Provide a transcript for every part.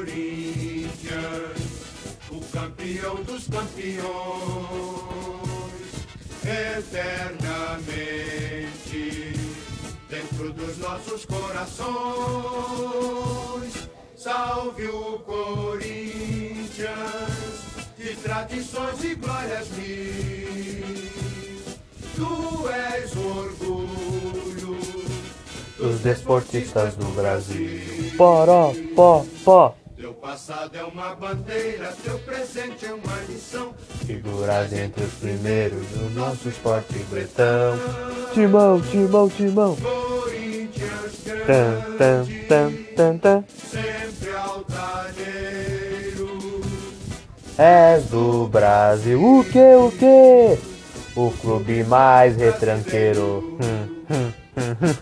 Corinthians, o campeão dos campeões, eternamente dentro dos nossos corações. Salve o Corinthians, de tradições e glórias mil. Tu és orgulho Os desportistas do Brasil. Poró, pó, pó. Passado é uma bandeira, teu presente é uma lição. Figuras entre os primeiros do nosso esporte bretão. Timão, timão, timão. Corinthians Tan, tan, grande, tan, tan, tan. sempre altaneiro. És do Brasil. O que, o que? O clube mais retranqueiro. Hum, hum, hum, hum.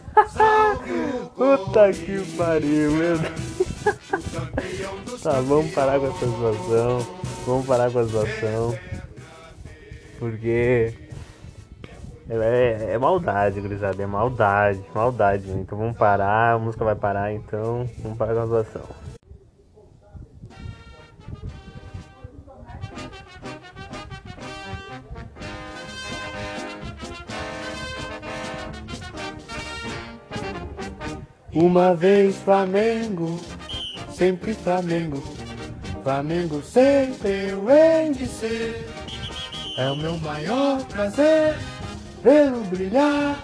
Puta que pariu, meu Deus. Tá, vamos parar com essa zoação. Vamos parar com a zoação. Porque. É, é maldade, gurizada. É maldade, maldade. né? Então vamos parar, a música vai parar, então vamos parar com a zoação. Uma vez Flamengo, sempre Flamengo. Flamengo sempre eu hei de ser. É o meu maior prazer vê-lo brilhar,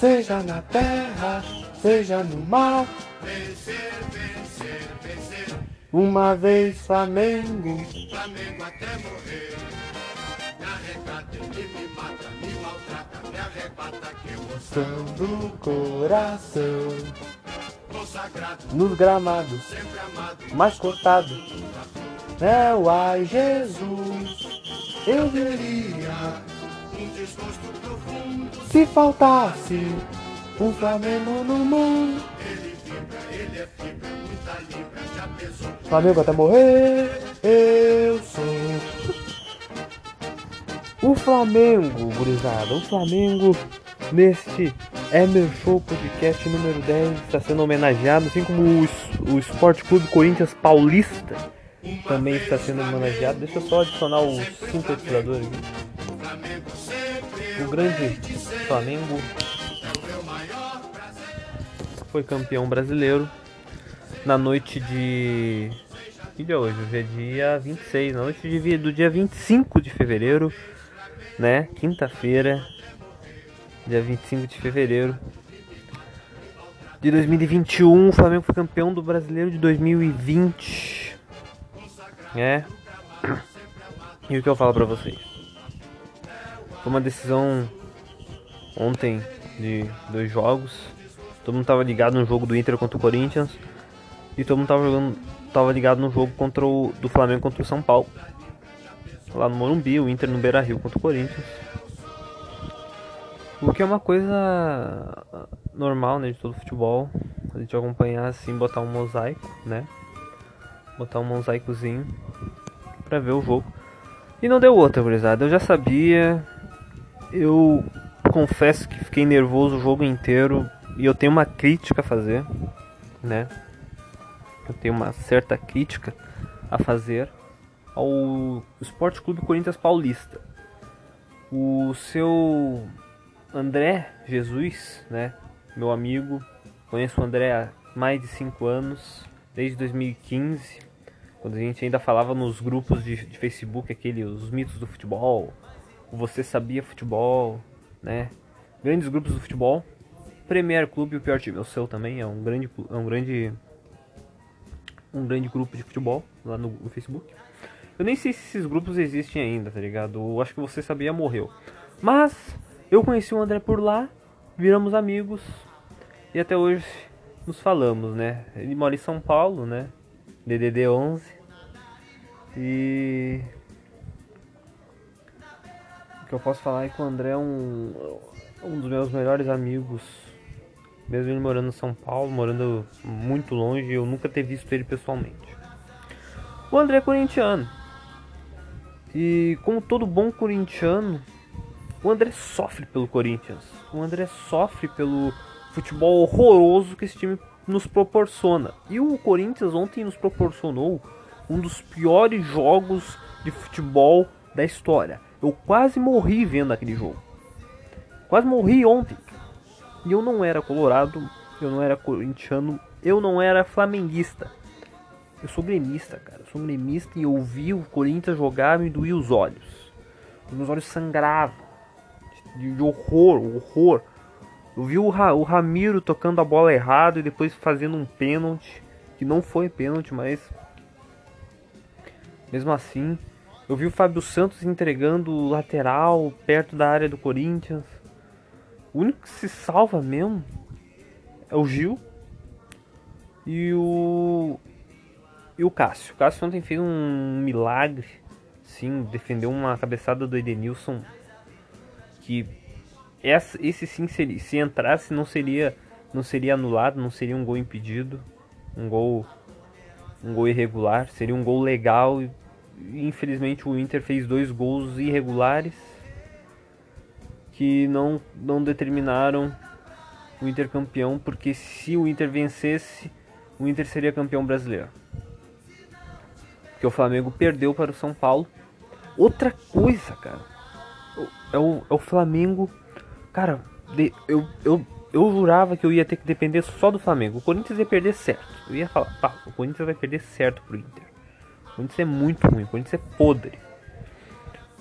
seja na terra, seja no mar. vencer, vencer, vencer. Uma vez Flamengo, Flamengo até morrer. Me arrecata, ele me mata, me maltrata, me arrebata, que emoção. do coração, nos gramados, mais cortado. É o ai Jesus, eu veria Um se faltasse um Flamengo no mundo. ele vibra, ele é fibra, muita libra, já pesou. Flamengo até morrer, eu sou. O Flamengo, gurizada, o Flamengo neste Meu Show Podcast número 10 está sendo homenageado, assim como o, o Esporte Clube Corinthians Paulista também está sendo homenageado. Deixa eu só adicionar o sintetizador aqui. O grande Flamengo foi campeão brasileiro na noite de. Que dia é hoje? Hoje é dia 26, na noite de do dia 25 de fevereiro, né? Quinta-feira, dia 25 de fevereiro de 2021. O Flamengo foi campeão do brasileiro de 2020, né? E o que eu falo pra vocês? Foi uma decisão ontem de dois jogos. Todo mundo tava ligado no jogo do Inter contra o Corinthians. E todo mundo tava jogando. Tava ligado no jogo contra o. do Flamengo contra o São Paulo. Lá no Morumbi, o Inter no Beira Rio contra o Corinthians. O que é uma coisa normal, né, de todo futebol. A gente acompanhar assim, botar um mosaico, né? Botar um mosaicozinho pra ver o jogo. E não deu outra, gurizada. Eu já sabia. Eu confesso que fiquei nervoso o jogo inteiro e eu tenho uma crítica a fazer, né? Eu tenho uma certa crítica a fazer ao Esporte Clube Corinthians Paulista. O seu André Jesus, né? Meu amigo, conheço o André há mais de 5 anos, desde 2015, quando a gente ainda falava nos grupos de, de Facebook, aquele, os mitos do futebol, Você Sabia Futebol, né? Grandes grupos do futebol. Premier Clube, o pior time, o seu também, é um grande, é um grande, um grande grupo de futebol lá no, no Facebook. Eu nem sei se esses grupos existem ainda, tá ligado? Eu acho que Você Sabia morreu. Mas eu conheci o André por lá, viramos amigos e até hoje nos falamos, né? Ele mora em São Paulo, né? DDD 11 e o que eu posso falar é que o André é um, um dos meus melhores amigos. Mesmo ele morando em São Paulo, morando muito longe, eu nunca ter visto ele pessoalmente. O André é corintiano. E como todo bom corintiano, o André sofre pelo Corinthians. O André sofre pelo futebol horroroso que esse time nos proporciona. E o Corinthians ontem nos proporcionou um dos piores jogos de futebol da história. Eu quase morri vendo aquele jogo. Quase morri ontem. E eu não era colorado, eu não era corintiano, eu não era flamenguista. Eu sou gremista, cara. Eu sou gremista e eu vi o Corinthians jogar me doía os olhos. Os meus olhos sangravam. De, de horror, horror. Eu vi o, Ra, o Ramiro tocando a bola errado e depois fazendo um pênalti. Que não foi pênalti, mas. Mesmo assim. Eu vi o Fábio Santos entregando o lateral perto da área do Corinthians. O único que se salva mesmo é o Gil. E o. E o Cássio. O Cássio ontem fez um milagre. Sim, defendeu uma cabeçada do Edenilson. Que essa, esse sim seria, se entrasse não seria não seria anulado, não seria um gol impedido, um gol um gol irregular, seria um gol legal. E, infelizmente o Inter fez dois gols irregulares que não não determinaram o Inter campeão, porque se o Inter vencesse, o Inter seria campeão brasileiro. Porque o Flamengo perdeu para o São Paulo. Outra coisa, cara, é o, é o Flamengo Cara, de, eu, eu, eu jurava que eu ia ter que depender só do Flamengo. O Corinthians ia perder certo. Eu ia falar, pá, o Corinthians vai perder certo pro Inter. O Corinthians é muito ruim, o Corinthians é podre.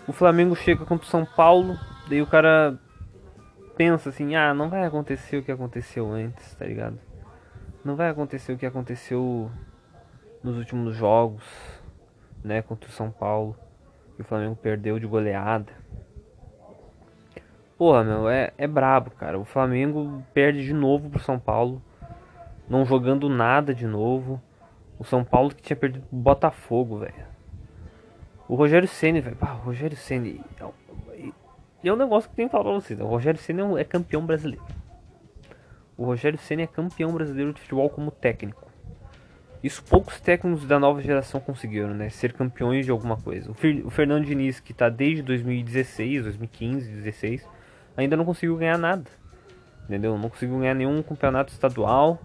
O Flamengo chega contra o São Paulo, daí o cara pensa assim, ah, não vai acontecer o que aconteceu antes, tá ligado? Não vai acontecer o que aconteceu nos últimos jogos, né, contra o São Paulo. E o Flamengo perdeu de goleada. Porra, meu, é, é brabo, cara. O Flamengo perde de novo pro São Paulo. Não jogando nada de novo. O São Paulo que tinha perdido pro Botafogo, velho. O Rogério Ceni, velho. Ah, o Rogério Ceni. E é um negócio que tem que falar pra vocês. Né? O Rogério Ceni é, é campeão brasileiro. O Rogério Ceni é campeão brasileiro de futebol como técnico. Isso poucos técnicos da nova geração conseguiram, né? Ser campeões de alguma coisa. O Fernando Diniz, que tá desde 2016, 2015, 2016 ainda não conseguiu ganhar nada. Entendeu? Não conseguiu ganhar nenhum campeonato estadual,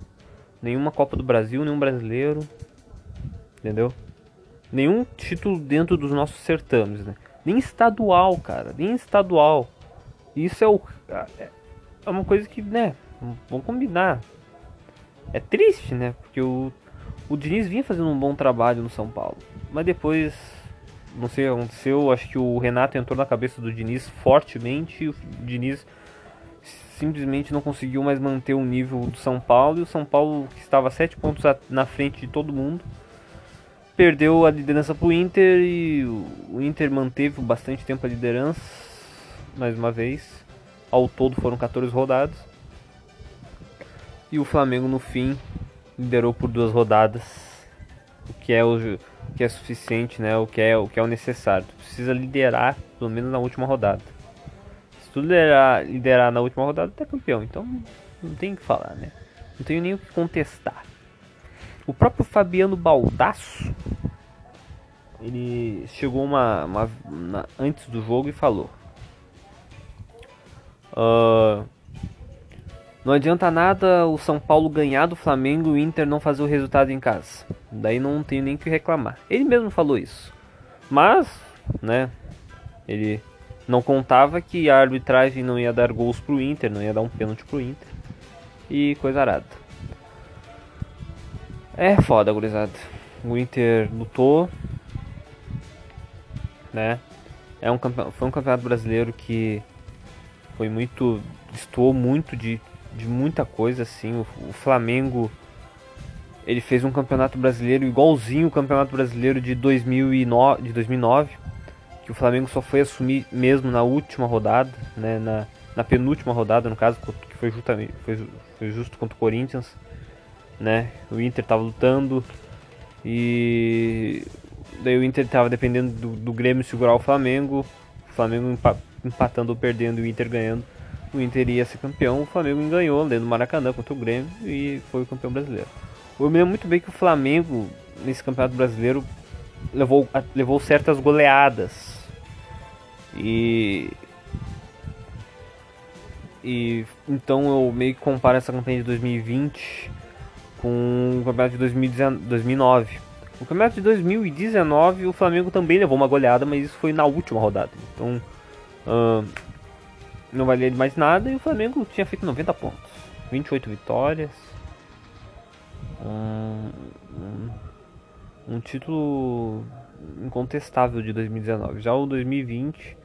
nenhuma Copa do Brasil, nenhum brasileiro. Entendeu? Nenhum título dentro dos nossos certames, né? Nem estadual, cara, nem estadual. Isso é o é, é uma coisa que, né, vamos combinar. É triste, né? Porque o o Diniz vinha fazendo um bom trabalho no São Paulo, mas depois não sei o que aconteceu, acho que o Renato entrou na cabeça do Diniz fortemente e o Diniz simplesmente não conseguiu mais manter o nível do São Paulo e o São Paulo, que estava sete pontos na frente de todo mundo, perdeu a liderança para o Inter e o Inter manteve bastante tempo a liderança, mais uma vez. Ao todo foram 14 rodadas. E o Flamengo no fim liderou por duas rodadas, o que é o que é suficiente, né? O que é o que é o necessário. Tu precisa liderar pelo menos na última rodada. Se tu liderar, liderar na última rodada, tu é campeão. Então não tem o que falar, né? Não tenho nem o que contestar. O próprio Fabiano Baldasso ele chegou uma, uma, uma antes do jogo e falou: uh, não adianta nada o São Paulo ganhar do Flamengo e o Inter não fazer o resultado em casa. Daí não tenho nem que reclamar. Ele mesmo falou isso. Mas, né, ele não contava que a arbitragem não ia dar gols pro Inter, não ia dar um pênalti pro Inter. E coisa arada. É foda, gurizada. O Inter lutou, né? É um foi um campeonato brasileiro que foi muito. destoou muito de de muita coisa assim. O, o, Flamengo ele fez um campeonato brasileiro igualzinho o campeonato brasileiro de 2009, de 2009 que o Flamengo só foi assumir mesmo na última rodada, né, na, na penúltima rodada no caso, que foi justamente foi, foi justo contra o Corinthians, né? O Inter estava lutando e daí o Inter estava dependendo do, do Grêmio segurar o Flamengo, o Flamengo empatando ou perdendo o Inter ganhando o Inter ia ser campeão, o Flamengo ganhou dentro do Maracanã contra o Grêmio e foi o campeão brasileiro. Eu me lembro muito bem que o Flamengo, nesse campeonato brasileiro, levou, levou certas goleadas. E. E então eu meio que comparo essa campanha de 2020 com o campeonato de 2009. O campeonato de 2019 o Flamengo também levou uma goleada, mas isso foi na última rodada. Então uh, não valia mais nada e o Flamengo tinha feito 90 pontos, 28 vitórias, um, um, um título incontestável de 2019. Já o 2020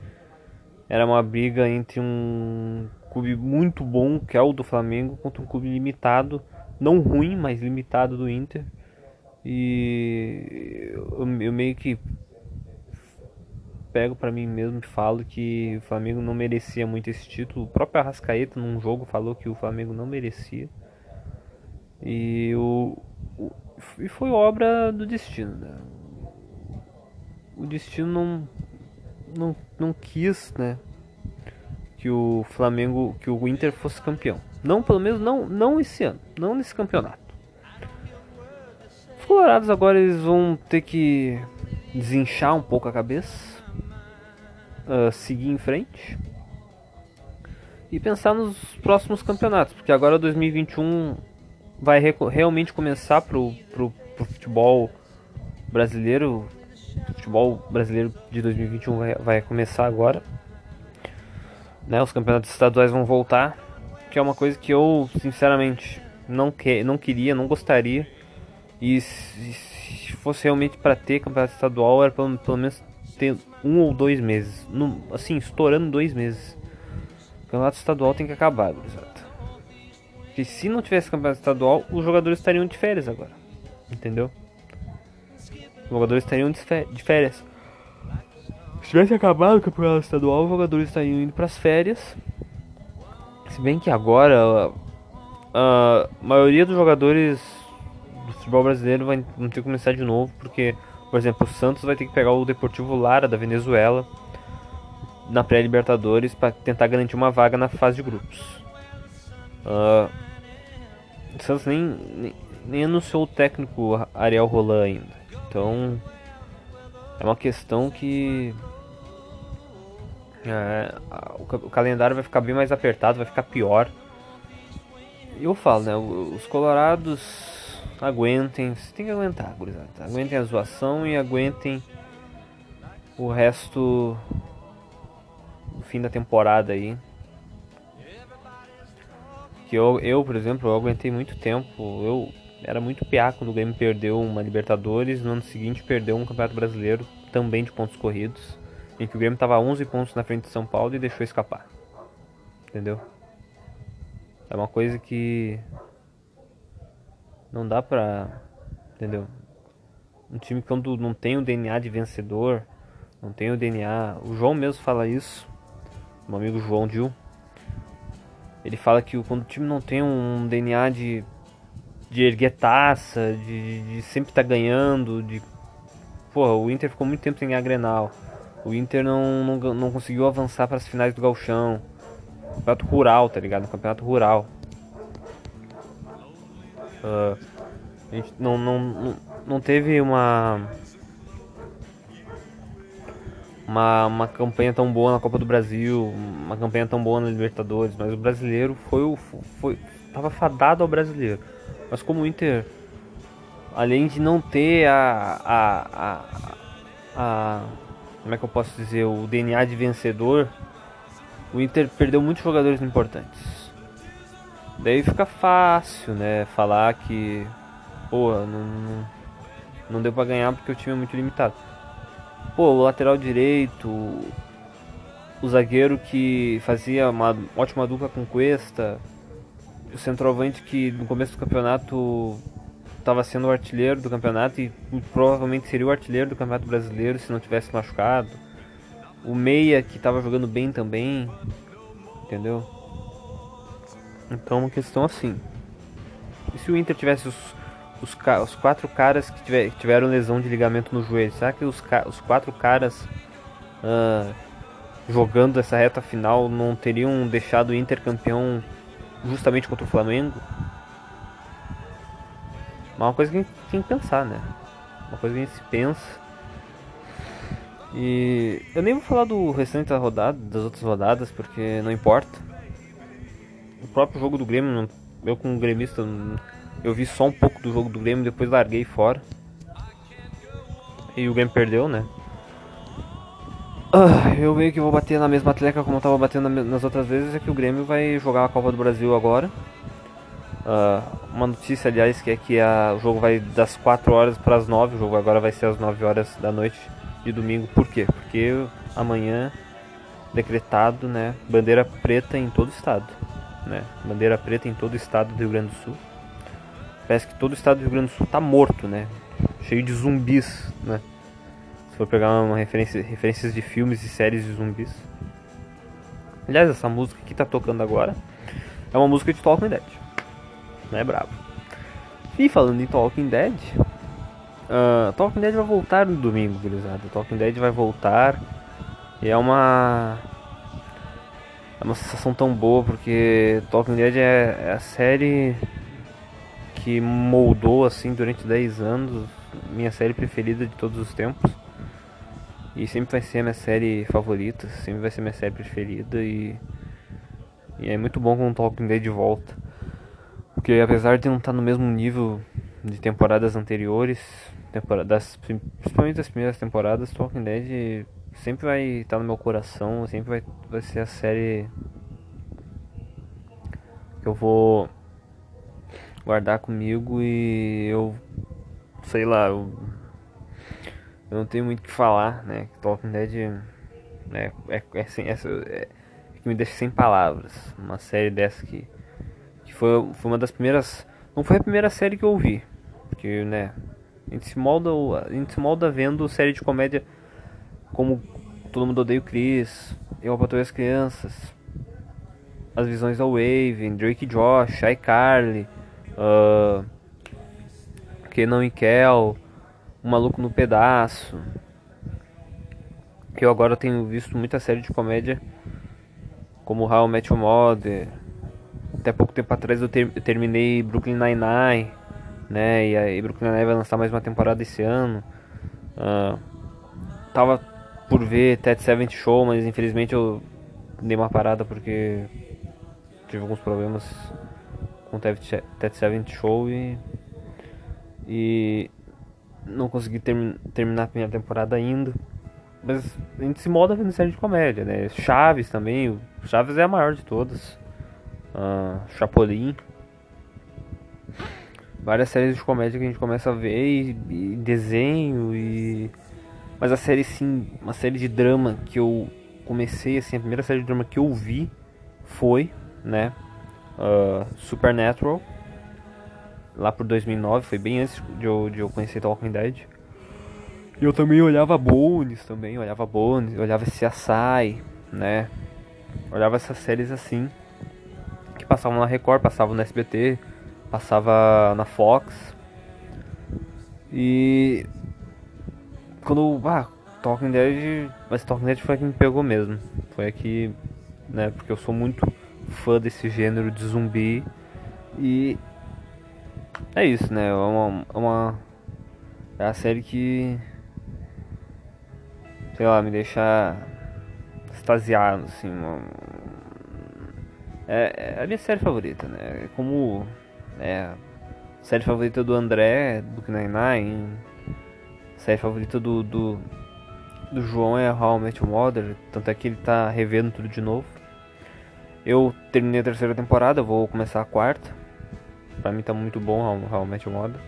era uma briga entre um clube muito bom, que é o do Flamengo, contra um clube limitado, não ruim, mas limitado do Inter. E eu, eu meio que pego para mim mesmo e falo que o Flamengo não merecia muito esse título. O próprio Arrascaeta num jogo falou que o Flamengo não merecia. E, o, o e foi obra do destino. Né? O destino não, não, não quis, né? Que o Flamengo, que o Inter fosse campeão. Não, pelo menos não, não esse ano, não nesse campeonato. Os Colorados agora eles vão ter que desinchar um pouco a cabeça, uh, seguir em frente e pensar nos próximos campeonatos, porque agora 2021 vai realmente começar pro, pro, pro futebol brasileiro. O futebol brasileiro de 2021 vai, vai começar agora. Né, os campeonatos estaduais vão voltar, que é uma coisa que eu sinceramente não, que, não queria, não gostaria. E se, se fosse realmente para ter campeonato estadual, era pelo, pelo menos ter um ou dois meses. No, assim, estourando dois meses. O campeonato estadual tem que acabar, gurizada. Porque se não tivesse campeonato estadual, os jogadores estariam de férias agora. Entendeu? Os jogadores estariam de férias. Se tivesse acabado o campeonato estadual, os jogadores estariam indo para as férias. Se bem que agora a maioria dos jogadores do futebol brasileiro vai ter que começar de novo, porque, por exemplo, o Santos vai ter que pegar o Deportivo Lara da Venezuela na pré-Libertadores para tentar garantir uma vaga na fase de grupos. Uh, o Santos nem, nem, nem anunciou o técnico Ariel Roland ainda. Então é uma questão que é, o, o, calendário vai ficar bem mais apertado, vai ficar pior. Eu falo, né? Os colorados aguentem, tem que aguentar, gurizada. Aguentem a zoação e aguentem o resto do fim da temporada aí que eu, eu, por exemplo, eu aguentei muito tempo. Eu era muito piá quando o Grêmio perdeu uma Libertadores, no ano seguinte perdeu um Campeonato Brasileiro, também de pontos corridos, em que o Grêmio estava 11 pontos na frente de São Paulo e deixou escapar. Entendeu? É uma coisa que não dá pra, entendeu? Um time quando não tem o DNA de vencedor, não tem o DNA, o João mesmo fala isso, meu amigo João Dil ele fala que quando o time não tem um DNA de, de erguer taça, de, de sempre estar tá ganhando, de. Porra, o Inter ficou muito tempo sem ganhar Grenal. O Inter não, não, não conseguiu avançar para as finais do Galchão. Campeonato rural, tá ligado? No campeonato rural. Uh, a gente não, não, não, não teve uma uma, uma campanha tão boa na Copa do Brasil, uma campanha tão boa na Libertadores, mas o brasileiro foi o foi tava fadado ao brasileiro. Mas como o Inter além de não ter a, a, a, a como é que eu posso dizer, o DNA de vencedor, o Inter perdeu muitos jogadores importantes. Daí fica fácil, né, falar que pô, não, não, não deu para ganhar porque o time é muito limitado. Pô, o lateral direito, o zagueiro que fazia uma ótima dupla com Cuesta, o centroavante que no começo do campeonato estava sendo o artilheiro do campeonato e provavelmente seria o artilheiro do campeonato brasileiro se não tivesse machucado. O meia que estava jogando bem também, entendeu? Então é uma questão assim. E se o Inter tivesse os os, os quatro caras que, tiver, tiveram lesão de ligamento no joelho, será que os, os quatro caras uh, jogando essa reta final não teriam deixado o Inter campeão justamente contra o Flamengo? É uma coisa que a gente tem que pensar, né? Uma coisa que a gente se pensa. E eu nem vou falar do restante da rodada, das outras rodadas, porque não importa. O próprio jogo do Grêmio, eu como gremista Eu vi só um pouco do jogo do Grêmio, depois larguei fora. E o Grêmio perdeu, né? Ah, eu meio que vou bater na mesma atleca como eu tava batendo nas outras vezes, é que o Grêmio vai jogar a Copa do Brasil agora. Uh, uma notícia, aliás, que é que a, o jogo vai das 4 horas para as 9, o jogo agora vai ser às 9 horas da noite de domingo. Por quê? Porque amanhã decretado, né, bandeira preta em todo o estado, né? Bandeira preta em todo o estado do Rio Grande do Sul. Parece que todo o estado do Rio Grande do Sul tá morto, né? Cheio de zumbis, né? Se for pegar uma referência, referências de filmes e séries de zumbis. Aliás, essa música que tá tocando agora é uma música de Talking Dead. Não é brabo. E falando em Talking Dead, uh, Talking Dead vai voltar no domingo, gurizada. Talking Dead vai voltar e é uma. É uma sensação tão boa porque Talking Dead é, é a série que moldou assim durante 10 anos minha série preferida de todos os tempos. E sempre vai ser minha série favorita, sempre vai ser minha série preferida e, e é muito bom com Talking Dead de volta. Porque apesar de não estar no mesmo nível de temporadas anteriores, principalmente das primeiras temporadas, Talking Dead sempre vai estar no meu coração, sempre vai, vai ser a série que eu vou guardar comigo e eu sei lá, eu, eu não tenho muito o que falar, né? Talking Dead né, é, é, assim, é, é, que me deixa sem palavras. Uma série dessa que, que foi, foi uma das primeiras. Não foi a primeira série que eu vi, porque né, a gente se molda, a gente se molda vendo série de comédia como Todo Mundo Odeia o Chris, Eu Apatrulho as Crianças, As Visões da Wave, Drake Josh, iCarly, uh, Kenan e Kel, O Maluco no Pedaço. Eu agora tenho visto muita série de comédia, como How I Met Your Mother. Até pouco tempo atrás eu, ter, eu terminei Brooklyn Nine-Nine, né? E aí Brooklyn Nine vai lançar mais uma temporada esse ano. Uh, tava por ver Ted Seventh Show, mas infelizmente eu dei uma parada porque tive alguns problemas com o Ted Seventh Show e, e não consegui term, terminar a primeira temporada ainda. Mas a gente se molda vendo série de comédia, né? Chaves também, Chaves é a maior de todas. Uh, Chapolin. Várias séries de comédia que a gente começa a ver e, e desenho e mas a série sim, uma série de drama que eu comecei assim, a primeira série de drama que eu vi foi, né, uh, Supernatural. Lá por 2009, foi bem antes de eu, de eu conhecer Talking Dead. E eu também olhava Bones também, olhava Bones, olhava CSI, né? Olhava essas séries assim que passavam na Record, passavam no SBT, passava na Fox. E quando. Ah, Talking Dead. Mas Talking Dead foi a que me pegou mesmo. Foi a que. Né, porque eu sou muito fã desse gênero de zumbi. E. É isso, né? É uma. É, uma, é a série que. Sei lá, me deixa. extasiado, assim. Uma, é, é a minha série favorita, né? É como. É. Série favorita do André, do Nine-Nine série favorita do, do, do João é How I Met Your Mother, tanto é que ele tá revendo tudo de novo. Eu terminei a terceira temporada, vou começar a quarta. Pra mim tá muito bom How, How I Met Your Mother.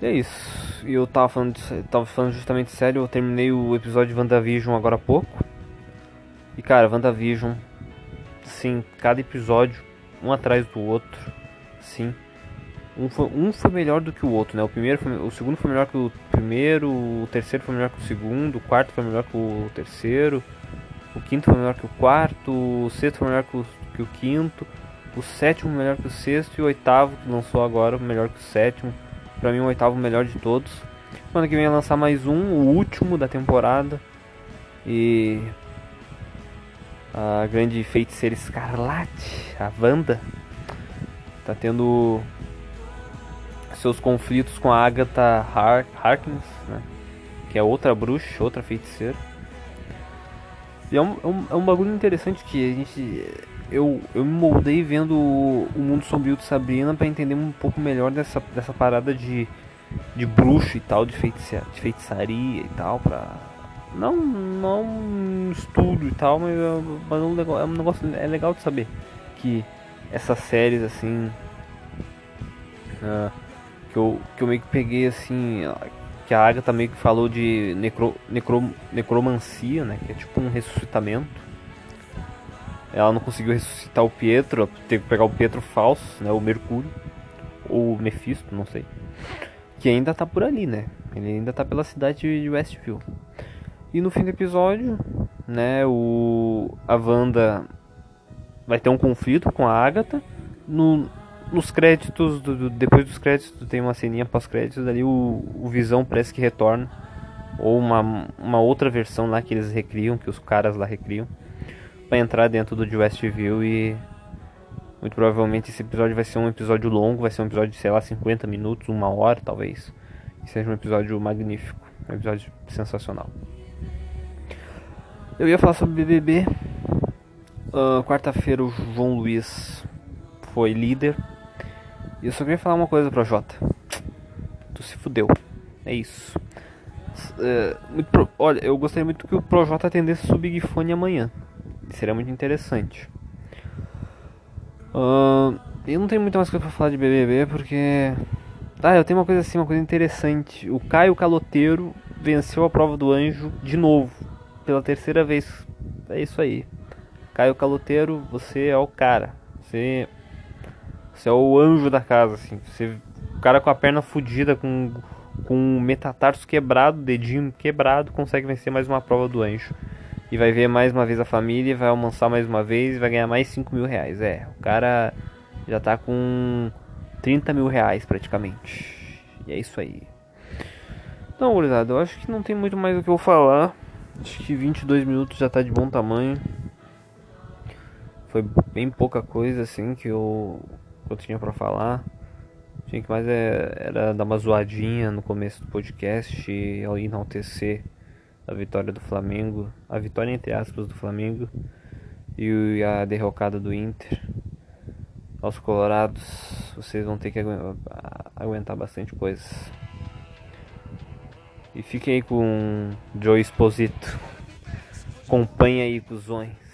E é isso. E eu tava falando, de, tava falando justamente sério, eu terminei o episódio de WandaVision agora há pouco. E cara, WandaVision, sim, cada episódio, um atrás do outro, sim um foi, um foi melhor do que o outro, né? O primeiro foi, o segundo foi melhor que o primeiro, o terceiro foi melhor que o segundo, o quarto foi melhor que o terceiro, o quinto foi melhor que o quarto, o sexto foi melhor que o, que o quinto, o sétimo melhor que o sexto e o oitavo que lançou agora melhor que o sétimo. Pra mim o oitavo melhor de todos. Semana que vem vai lançar mais um, o último da temporada. E a grande feiticeira Escarlate, a Wanda, tá tendo seus conflitos com a Agatha Har Harkness, né? Que é outra bruxa, outra feiticeira. E é um, é um, é um bagulho interessante que a gente. eu, eu me moldei vendo o, o mundo sombrio de Sabrina para entender um pouco melhor dessa, dessa parada de, de bruxo e tal, de, feitiça, de feitiçaria e tal, pra. Não, não um estudo e tal, mas, mas é, um negócio, é um negócio é legal de saber que essas séries assim. Uh, que, eu, que eu meio que peguei assim. Que a Agatha meio que falou de necro, necro, necromancia, né? Que é tipo um ressuscitamento ela não conseguiu ressuscitar o Pietro, teve que pegar o Pietro falso, né, o Mercúrio, ou o Mephisto, não sei. Que ainda tá por ali, né? Ele ainda tá pela cidade de Westview. E no fim do episódio, né, o a Wanda vai ter um conflito com a Agatha. No, nos créditos, do, do, depois dos créditos, tem uma ceninha pós-créditos ali, o, o Visão parece que retorna. Ou uma, uma outra versão lá que eles recriam, que os caras lá recriam para entrar dentro do de Westview e muito provavelmente esse episódio vai ser um episódio longo, vai ser um episódio de, sei lá, 50 minutos, uma hora talvez. E seja um episódio magnífico, um episódio sensacional. Eu ia falar sobre BBB. Uh, Quarta-feira o João Luiz foi líder. E eu só queria falar uma coisa pro Jota. Tu se fudeu. É isso. Uh, pro... Olha, eu gostaria muito que o Projota atendesse o Big Fone amanhã. Seria muito interessante. Uh, eu não tenho muita mais coisa pra falar de BBB porque. Ah, eu tenho uma coisa assim, uma coisa interessante. O Caio Caloteiro venceu a prova do anjo de novo, pela terceira vez. É isso aí. Caio Caloteiro, você é o cara. Você, você é o anjo da casa, assim. Você, o cara com a perna fodida, com, com o metatarso quebrado, dedinho quebrado, consegue vencer mais uma prova do anjo e vai ver mais uma vez a família, vai almoçar mais uma vez e vai ganhar mais 5 mil reais. É, o cara já tá com 30 mil reais praticamente. E é isso aí. Então, gurizada, eu acho que não tem muito mais o que eu falar. Acho que 22 minutos já tá de bom tamanho. Foi bem pouca coisa assim que eu, que eu tinha para falar. Tinha que mais é, era dar uma zoadinha no começo do podcast e enaltecer a vitória do Flamengo, a vitória entre aspas do Flamengo e a derrocada do Inter. Aos colorados, vocês vão ter que aguentar bastante coisa. E fiquem aí com Joe Exposito. Acompanhe aí, cuzões.